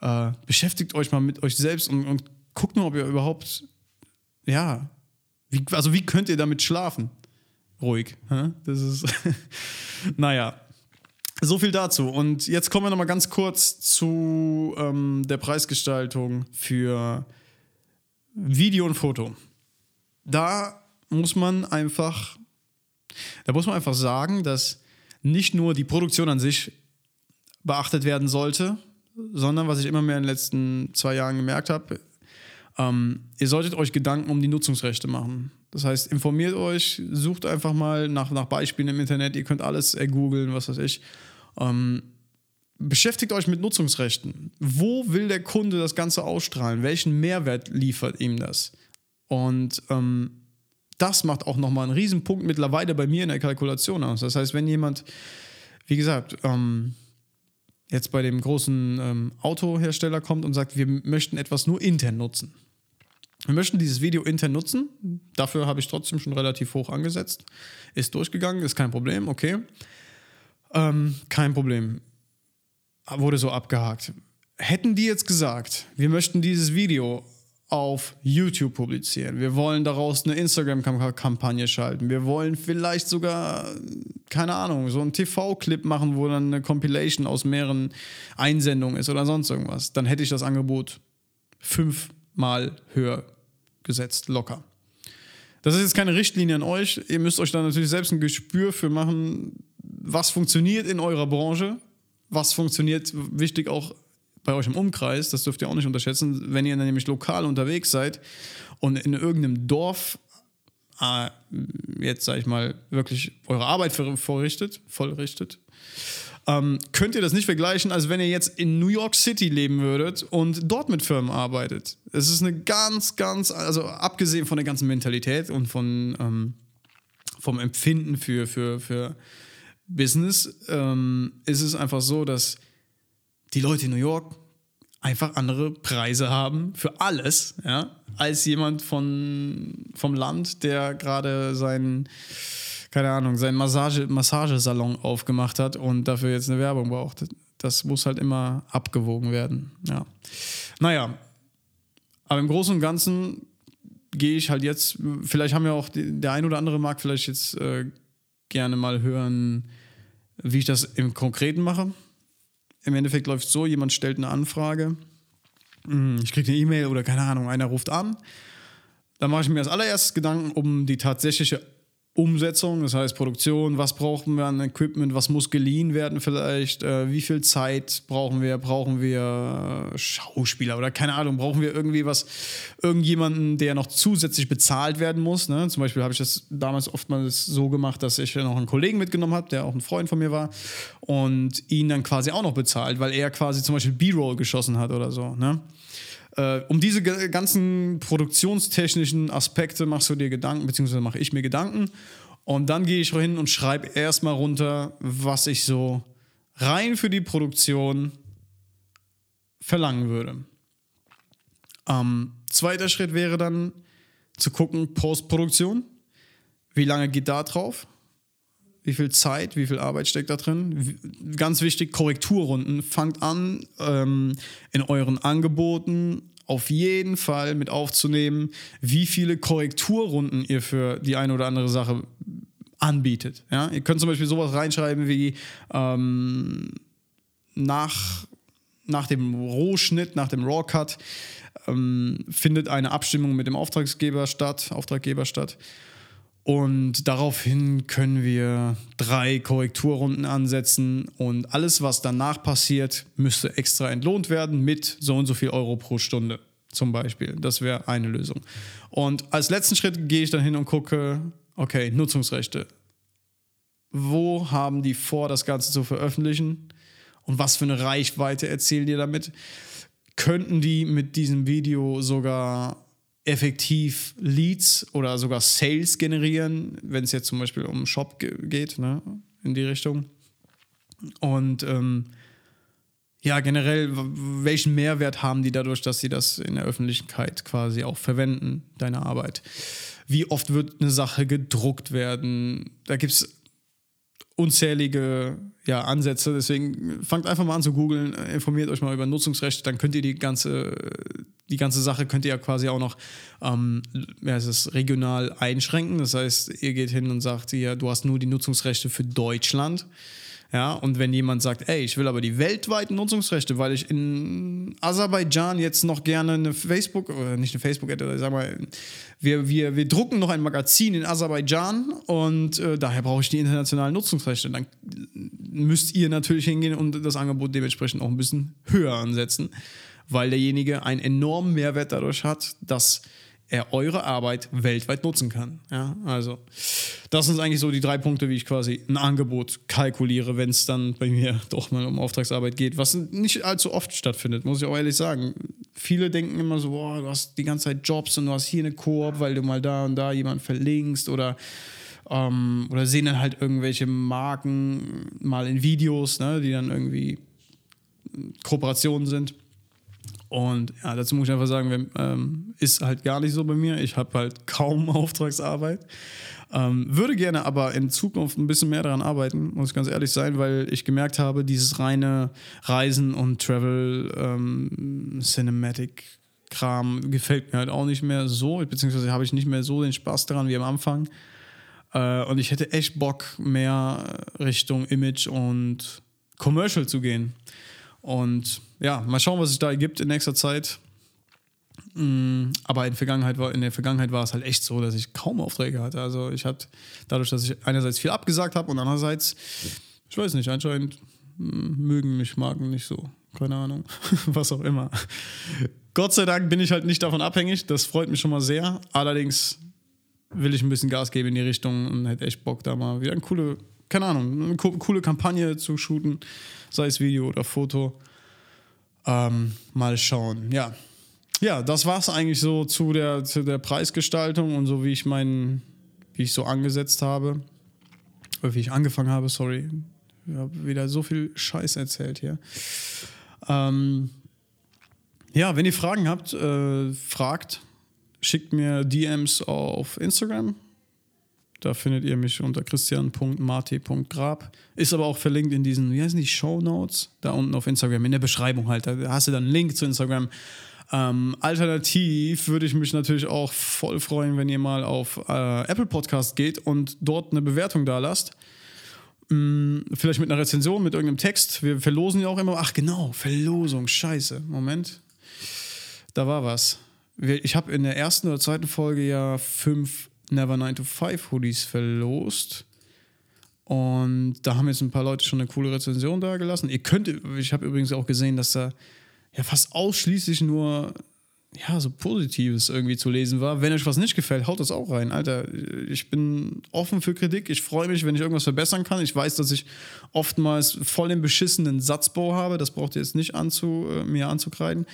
äh, beschäftigt euch mal mit euch selbst und, und guckt mal, ob ihr überhaupt, ja, wie, also wie könnt ihr damit schlafen? Ruhig. Hä? Das ist, <laughs> naja. So viel dazu. Und jetzt kommen wir nochmal ganz kurz zu ähm, der Preisgestaltung für Video und Foto. Da muss man einfach, da muss man einfach sagen, dass nicht nur die Produktion an sich beachtet werden sollte, sondern was ich immer mehr in den letzten zwei Jahren gemerkt habe, ähm, ihr solltet euch Gedanken um die Nutzungsrechte machen. Das heißt, informiert euch, sucht einfach mal nach, nach Beispielen im Internet, ihr könnt alles ergoogeln, was weiß ich. Ähm, beschäftigt euch mit Nutzungsrechten. Wo will der Kunde das Ganze ausstrahlen? Welchen Mehrwert liefert ihm das? Und ähm, das macht auch nochmal einen Riesenpunkt mittlerweile bei mir in der Kalkulation aus. Das heißt, wenn jemand, wie gesagt, ähm, jetzt bei dem großen ähm, Autohersteller kommt und sagt, wir möchten etwas nur intern nutzen. Wir möchten dieses Video intern nutzen. Dafür habe ich trotzdem schon relativ hoch angesetzt. Ist durchgegangen, ist kein Problem, okay. Ähm, kein Problem. Wurde so abgehakt. Hätten die jetzt gesagt, wir möchten dieses Video auf YouTube publizieren, wir wollen daraus eine Instagram-Kampagne schalten, wir wollen vielleicht sogar, keine Ahnung, so einen TV-Clip machen, wo dann eine Compilation aus mehreren Einsendungen ist oder sonst irgendwas, dann hätte ich das Angebot fünfmal höher gesetzt, locker. Das ist jetzt keine Richtlinie an euch. Ihr müsst euch da natürlich selbst ein Gespür für machen, was funktioniert in eurer Branche, was funktioniert wichtig auch bei euch im Umkreis, das dürft ihr auch nicht unterschätzen, wenn ihr nämlich lokal unterwegs seid und in irgendeinem Dorf äh, jetzt sage ich mal wirklich eure Arbeit vorrichtet, vollrichtet, ähm, könnt ihr das nicht vergleichen, als wenn ihr jetzt in New York City leben würdet und dort mit Firmen arbeitet. Es ist eine ganz, ganz, also abgesehen von der ganzen Mentalität und von, ähm, vom Empfinden für, für, für Business ähm, ist es einfach so, dass die Leute in New York einfach andere Preise haben für alles, ja, als jemand von, vom Land, der gerade seinen, keine Ahnung, seinen Massage, Massagesalon aufgemacht hat und dafür jetzt eine Werbung braucht. Das muss halt immer abgewogen werden, ja. Naja, aber im Großen und Ganzen gehe ich halt jetzt, vielleicht haben ja auch der ein oder andere mag vielleicht jetzt äh, gerne mal hören, wie ich das im Konkreten mache. Im Endeffekt läuft es so, jemand stellt eine Anfrage, hm, ich kriege eine E-Mail oder keine Ahnung, einer ruft an. Dann mache ich mir als allererstes Gedanken um die tatsächliche Umsetzung, das heißt Produktion, was brauchen wir an Equipment, was muss geliehen werden vielleicht, äh, wie viel Zeit brauchen wir, brauchen wir Schauspieler oder keine Ahnung, brauchen wir irgendwie was, irgendjemanden, der noch zusätzlich bezahlt werden muss. Ne? Zum Beispiel habe ich das damals oftmals so gemacht, dass ich noch einen Kollegen mitgenommen habe, der auch ein Freund von mir war und ihn dann quasi auch noch bezahlt, weil er quasi zum Beispiel B-Roll geschossen hat oder so. Ne? Äh, um diese ganzen produktionstechnischen Aspekte machst du dir Gedanken, beziehungsweise mache ich mir Gedanken. Und dann gehe ich hin und schreibe erstmal runter, was ich so rein für die Produktion verlangen würde. Ähm, zweiter Schritt wäre dann zu gucken, Postproduktion. Wie lange geht da drauf? Wie viel Zeit, wie viel Arbeit steckt da drin? Ganz wichtig, Korrekturrunden. Fangt an, ähm, in euren Angeboten auf jeden Fall mit aufzunehmen, wie viele Korrekturrunden ihr für die eine oder andere Sache anbietet. Ja? Ihr könnt zum Beispiel sowas reinschreiben wie ähm, nach, nach dem Rohschnitt, nach dem Raw-Cut ähm, findet eine Abstimmung mit dem Auftragsgeber statt, Auftraggeber statt. Und daraufhin können wir drei Korrekturrunden ansetzen und alles, was danach passiert, müsste extra entlohnt werden mit so und so viel Euro pro Stunde zum Beispiel. Das wäre eine Lösung. Und als letzten Schritt gehe ich dann hin und gucke, okay, Nutzungsrechte. Wo haben die vor, das Ganze zu veröffentlichen? Und was für eine Reichweite erzielen die damit? Könnten die mit diesem Video sogar effektiv Leads oder sogar Sales generieren, wenn es jetzt zum Beispiel um Shop geht, ne, in die Richtung. Und ähm, ja, generell, welchen Mehrwert haben die dadurch, dass sie das in der Öffentlichkeit quasi auch verwenden, deine Arbeit? Wie oft wird eine Sache gedruckt werden? Da gibt es unzählige ja, Ansätze. Deswegen fangt einfach mal an zu googeln, informiert euch mal über Nutzungsrechte, dann könnt ihr die ganze, die ganze Sache könnt ihr ja quasi auch noch ähm, ja, es ist regional einschränken. Das heißt, ihr geht hin und sagt hier, du hast nur die Nutzungsrechte für Deutschland. Ja, und wenn jemand sagt, ey, ich will aber die weltweiten Nutzungsrechte, weil ich in Aserbaidschan jetzt noch gerne eine Facebook, oder nicht eine Facebook-Ad, oder sag mal, wir, wir, wir drucken noch ein Magazin in Aserbaidschan und äh, daher brauche ich die internationalen Nutzungsrechte. Dann müsst ihr natürlich hingehen und das Angebot dementsprechend auch ein bisschen höher ansetzen, weil derjenige einen enormen Mehrwert dadurch hat, dass er eure Arbeit weltweit nutzen kann. Ja, also das sind eigentlich so die drei Punkte, wie ich quasi ein Angebot kalkuliere, wenn es dann bei mir <laughs> doch mal um Auftragsarbeit geht, was nicht allzu oft stattfindet, muss ich auch ehrlich sagen. Viele denken immer so, boah, du hast die ganze Zeit Jobs und du hast hier eine Koop, weil du mal da und da jemanden verlinkst oder ähm, oder sehen dann halt irgendwelche Marken mal in Videos, ne, die dann irgendwie Kooperationen sind. Und ja, dazu muss ich einfach sagen, ähm, ist halt gar nicht so bei mir. Ich habe halt kaum <laughs> Auftragsarbeit. Ähm, würde gerne aber in Zukunft ein bisschen mehr daran arbeiten, muss ich ganz ehrlich sein, weil ich gemerkt habe, dieses reine Reisen und Travel ähm, Cinematic Kram gefällt mir halt auch nicht mehr so, beziehungsweise habe ich nicht mehr so den Spaß daran wie am Anfang. Äh, und ich hätte echt Bock, mehr Richtung Image und Commercial zu gehen. Und ja, mal schauen, was sich da ergibt in nächster Zeit. Mm, aber in, Vergangenheit war, in der Vergangenheit war es halt echt so, dass ich kaum Aufträge hatte. Also ich hatte, dadurch, dass ich einerseits viel abgesagt habe und andererseits, ich weiß nicht, anscheinend mm, mögen mich Marken nicht so. Keine Ahnung. <laughs> Was auch immer. Gott sei Dank bin ich halt nicht davon abhängig. Das freut mich schon mal sehr. Allerdings will ich ein bisschen Gas geben in die Richtung und hätte echt Bock, da mal wieder eine coole, keine Ahnung, eine coole Kampagne zu shooten, sei es Video oder Foto. Ähm, mal schauen. Ja, ja, das war es eigentlich so zu der, zu der Preisgestaltung und so wie ich meinen, wie ich so angesetzt habe. Oder wie ich angefangen habe, sorry. Ich habe wieder so viel Scheiß erzählt hier. Ähm, ja, wenn ihr Fragen habt, äh, fragt. Schickt mir DMs auf Instagram. Da findet ihr mich unter christian.marti.grab. Ist aber auch verlinkt in diesen, wie heißen die, Show Notes? Da unten auf Instagram, in der Beschreibung halt. Da hast du dann einen Link zu Instagram. Ähm, alternativ würde ich mich natürlich auch voll freuen, wenn ihr mal auf äh, Apple Podcast geht und dort eine Bewertung da lasst. Mm, vielleicht mit einer Rezension, mit irgendeinem Text. Wir verlosen ja auch immer. Ach genau, Verlosung, scheiße. Moment. Da war was. Ich habe in der ersten oder zweiten Folge ja fünf Never 9 to 5 Hoodies verlost. Und da haben jetzt ein paar Leute schon eine coole Rezension da gelassen. Ihr könnt, ich habe übrigens auch gesehen, dass da ja fast ausschließlich nur ja, so Positives irgendwie zu lesen war. Wenn euch was nicht gefällt, haut das auch rein. Alter, ich bin offen für Kritik. Ich freue mich, wenn ich irgendwas verbessern kann. Ich weiß, dass ich oftmals voll den beschissenen Satzbau habe. Das braucht ihr jetzt nicht anzu, äh, mir anzukreiden.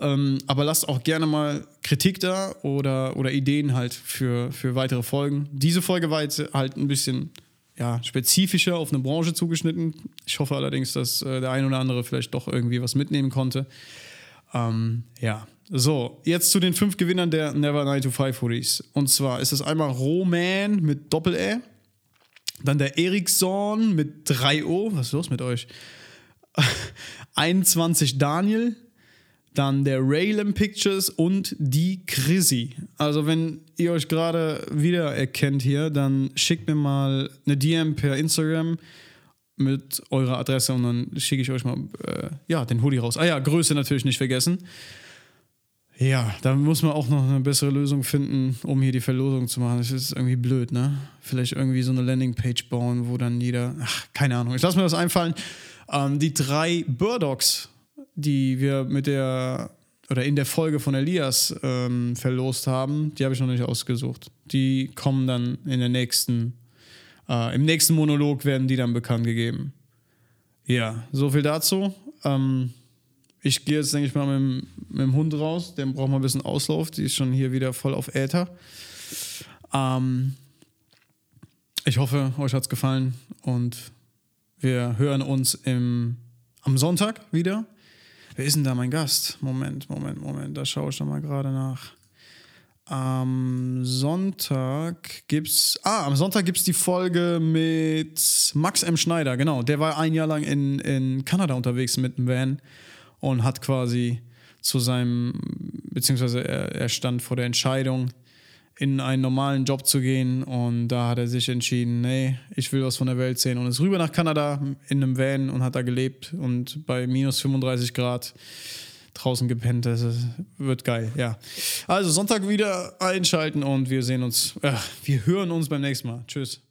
Ähm, aber lasst auch gerne mal Kritik da oder, oder Ideen halt für, für weitere Folgen. Diese Folge war jetzt halt ein bisschen ja, spezifischer auf eine Branche zugeschnitten. Ich hoffe allerdings, dass äh, der ein oder andere vielleicht doch irgendwie was mitnehmen konnte. Ähm, ja, so, jetzt zu den fünf Gewinnern der Never 9 to 5 Hoodies. Und zwar ist es einmal Roman mit Doppel-E, dann der Eriksson mit 3O, was ist los mit euch? <laughs> 21 Daniel, dann der Raylan Pictures und die Chrissy. Also, wenn ihr euch gerade wiedererkennt hier, dann schickt mir mal eine DM per Instagram mit eurer Adresse und dann schicke ich euch mal äh, ja, den Hoodie raus. Ah ja, Größe natürlich nicht vergessen. Ja, da muss man auch noch eine bessere Lösung finden, um hier die Verlosung zu machen. Das ist irgendwie blöd, ne? Vielleicht irgendwie so eine Landingpage bauen, wo dann jeder. Ach, keine Ahnung. Ich lasse mir das einfallen. Ähm, die drei Burdocks die wir mit der oder in der Folge von Elias ähm, verlost haben, die habe ich noch nicht ausgesucht. Die kommen dann in der nächsten, äh, im nächsten Monolog werden die dann bekannt gegeben. Ja, so viel dazu. Ähm, ich gehe jetzt, denke ich mal, mit dem, mit dem, Hund raus. Der braucht mal ein bisschen Auslauf. Die ist schon hier wieder voll auf Äther. Ähm, ich hoffe, euch hat es gefallen und wir hören uns im, am Sonntag wieder. Wer ist denn da mein Gast? Moment, Moment, Moment, da schaue ich noch mal gerade nach. Am Sonntag gibt's. Ah, am Sonntag gibt's die Folge mit Max M. Schneider, genau. Der war ein Jahr lang in, in Kanada unterwegs mit dem Van und hat quasi zu seinem, beziehungsweise er, er stand vor der Entscheidung, in einen normalen Job zu gehen. Und da hat er sich entschieden, nee, ich will was von der Welt sehen. Und ist rüber nach Kanada in einem Van und hat da gelebt und bei minus 35 Grad draußen gepennt. Das wird geil, ja. Also Sonntag wieder einschalten und wir sehen uns, äh, wir hören uns beim nächsten Mal. Tschüss.